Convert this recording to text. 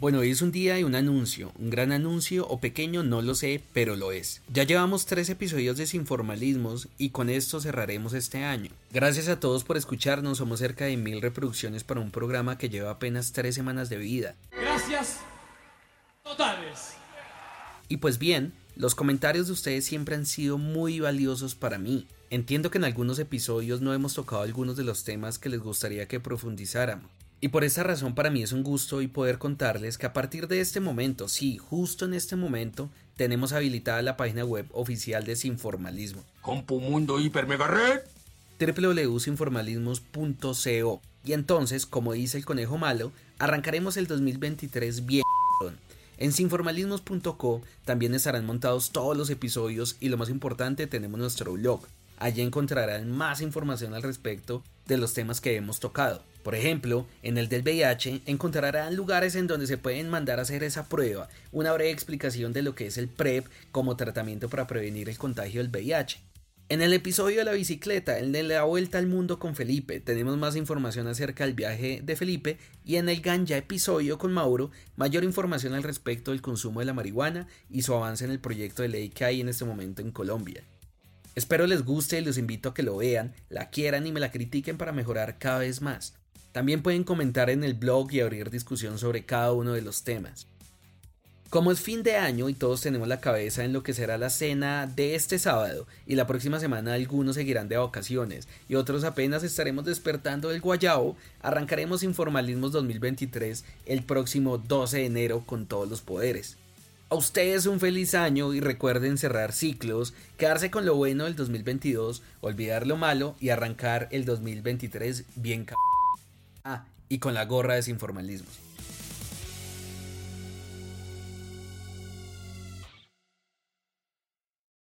Bueno, hoy es un día y un anuncio, un gran anuncio o pequeño, no lo sé, pero lo es. Ya llevamos tres episodios de Sinformalismos y con esto cerraremos este año. Gracias a todos por escucharnos, somos cerca de mil reproducciones para un programa que lleva apenas tres semanas de vida. Gracias totales. Y pues bien, los comentarios de ustedes siempre han sido muy valiosos para mí. Entiendo que en algunos episodios no hemos tocado algunos de los temas que les gustaría que profundizáramos. Y por esa razón para mí es un gusto y poder contarles que a partir de este momento, sí, justo en este momento, tenemos habilitada la página web oficial de Sinformalismo. Mundo Hiper Mega Red www.sinformalismos.co Y entonces, como dice el conejo malo, arrancaremos el 2023 bien. En sinformalismos.co también estarán montados todos los episodios y lo más importante tenemos nuestro blog. Allí encontrarán más información al respecto de los temas que hemos tocado. Por ejemplo, en el del VIH encontrarán lugares en donde se pueden mandar a hacer esa prueba, una breve explicación de lo que es el PrEP como tratamiento para prevenir el contagio del VIH. En el episodio de la bicicleta, el de la vuelta al mundo con Felipe, tenemos más información acerca del viaje de Felipe y en el Ganja episodio con Mauro, mayor información al respecto del consumo de la marihuana y su avance en el proyecto de ley que hay en este momento en Colombia. Espero les guste y los invito a que lo vean, la quieran y me la critiquen para mejorar cada vez más. También pueden comentar en el blog y abrir discusión sobre cada uno de los temas. Como es fin de año y todos tenemos la cabeza en lo que será la cena de este sábado y la próxima semana algunos seguirán de vacaciones y otros apenas estaremos despertando del guayao, arrancaremos Informalismos 2023 el próximo 12 de enero con todos los poderes. A ustedes un feliz año y recuerden cerrar ciclos, quedarse con lo bueno del 2022, olvidar lo malo y arrancar el 2023 bien c Ah, y con la gorra de desinformalismos.